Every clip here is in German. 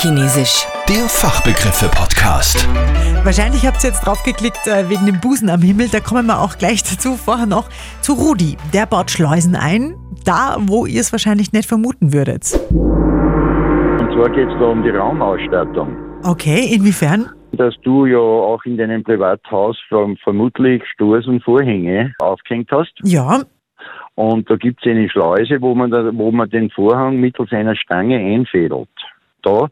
Fachchinesisch. Der Fachbegriffe-Podcast. Wahrscheinlich habt ihr jetzt draufgeklickt äh, wegen dem Busen am Himmel. Da kommen wir auch gleich dazu. Vorher noch zu Rudi. Der baut Schleusen ein, da wo ihr es wahrscheinlich nicht vermuten würdet. Und zwar geht es da um die Raumausstattung. Okay, inwiefern? Dass du ja auch in deinem Privathaus verm- vermutlich Stores und Vorhänge aufgehängt hast. Ja, Und da gibt es eine Schleuse, wo man, da, wo man den Vorhang mittels einer Stange einfädelt. Da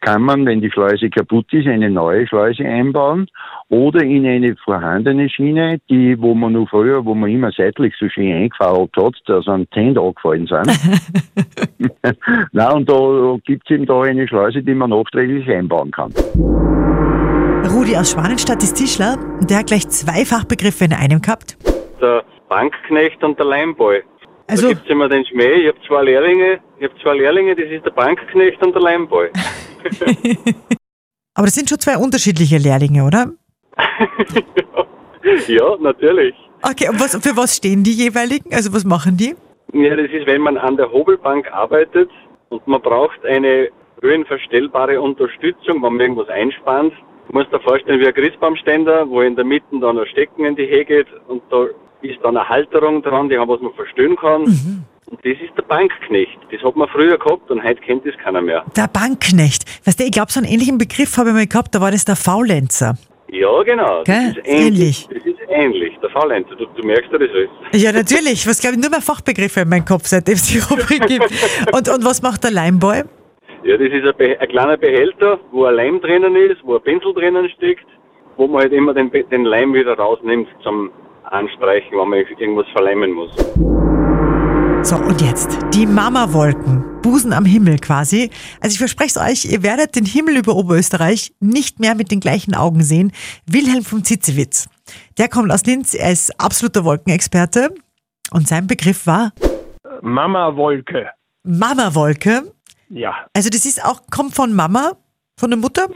kann man, wenn die Schleuse kaputt ist, eine neue Schleuse einbauen oder in eine vorhandene Schiene, die, wo man noch früher, wo man immer seitlich so schön eingefadelt hat, da sind Zähne angefallen sind. Na und da gibt es eben da eine Schleuse, die man nachträglich einbauen kann. Rudi aus Schwanenstadt ist Tischler. Der hat gleich zwei Fachbegriffe in einem gehabt. der Bankknecht und der Leimball. Also- Da gibt's immer den Schmäh, ich habe zwei Lehrlinge, ich habe zwei Lehrlinge, das ist der Bankknecht und der Leimball. Aber das sind schon zwei unterschiedliche Lehrlinge, oder? ja, natürlich. Okay, und was, für was stehen die jeweiligen? Also was machen die? Ja, das ist, wenn man an der Hobelbank arbeitet und man braucht eine höhenverstellbare Unterstützung, wenn man irgendwas einspannt. Du musst dir vorstellen wie ein Christbaumständer, wo in der Mitte dann ein Stecken in die Höhe geht und da ist dann eine Halterung dran, die haben, was man verstehen kann. Und das ist der Bankknecht. Das hat man früher gehabt und heute kennt das keiner mehr. Der Bankknecht. Weißt du, ich glaube, so einen ähnlichen Begriff habe ich mal gehabt, da war das der Faulenzer. Ja, genau. Gell? Das ist Ähnlich. ähnlich. Das ist ähnlich. Der Faulenzer. Du, du merkst ja das alles. Ja, natürlich. Was glaube ich nur mehr Fachbegriffe in meinem Kopf, seitdem es die Rubrik gibt. Und, und was macht der Limeboy? Ja, das ist ein, ein kleiner Behälter, wo ein Leim drinnen ist, wo ein Pinsel drinnen steckt, wo man halt immer den, den Leim wieder rausnimmt zum Anstreichen, wenn man irgendwas verleimen muss. So, und jetzt die Mama-Wolken. Busen am Himmel quasi. Also ich verspreche es euch, ihr werdet den Himmel über Oberösterreich nicht mehr mit den gleichen Augen sehen. Wilhelm vom Zitzewitz. Der kommt aus Linz, er ist absoluter Wolkenexperte. Und sein Begriff war Mama-Wolke. Mama-Wolke. Ja. Also das ist auch, kommt von Mama, von der Mutter.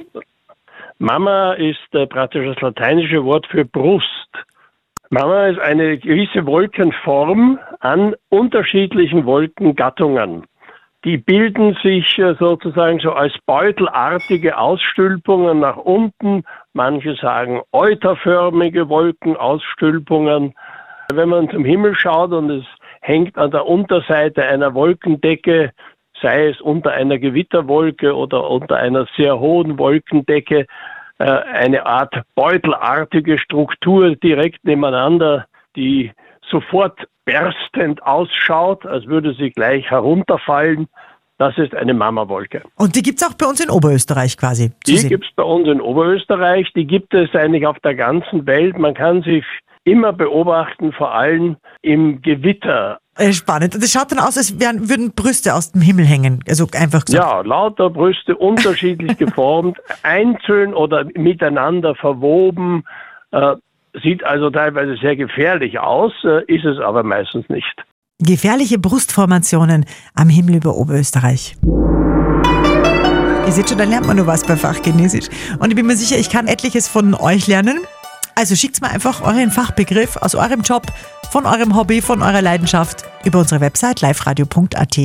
Mama ist äh, praktisch das lateinische Wort für Brust. Mama ist eine gewisse Wolkenform an unterschiedlichen Wolkengattungen. Die bilden sich äh, sozusagen so als beutelartige Ausstülpungen nach unten. Manche sagen euterförmige Wolkenausstülpungen. Wenn man zum Himmel schaut und es hängt an der Unterseite einer Wolkendecke, sei es unter einer Gewitterwolke oder unter einer sehr hohen Wolkendecke, äh, eine Art beutelartige Struktur direkt nebeneinander, die sofort berstend ausschaut, als würde sie gleich herunterfallen. Das ist eine Mamawolke. Und die gibt's auch bei uns in Oberösterreich quasi. Die gibt es bei uns in Oberösterreich, die gibt es eigentlich auf der ganzen Welt. Man kann sich immer beobachten, vor allem im Gewitter. Äh, Spannend. Es schaut dann aus, als wären, würden Brüste aus dem Himmel hängen. Also einfach gesagt. Ja, lauter Brüste unterschiedlich geformt, einzeln oder miteinander verwoben. Äh, sieht also teilweise sehr gefährlich aus, äh, ist es aber meistens nicht. Gefährliche Brustformationen am Himmel über Oberösterreich. Ihr seht schon, da lernt man nur was bei Fachchinesisch. Und ich bin mir sicher, ich kann etliches von euch lernen. Also schickt mir einfach euren Fachbegriff aus eurem Job, von eurem Hobby, von eurer Leidenschaft über unsere Website liveradio.at.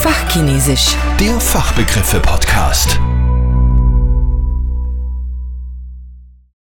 Fachchinesisch. Der Fachbegriffe-Podcast.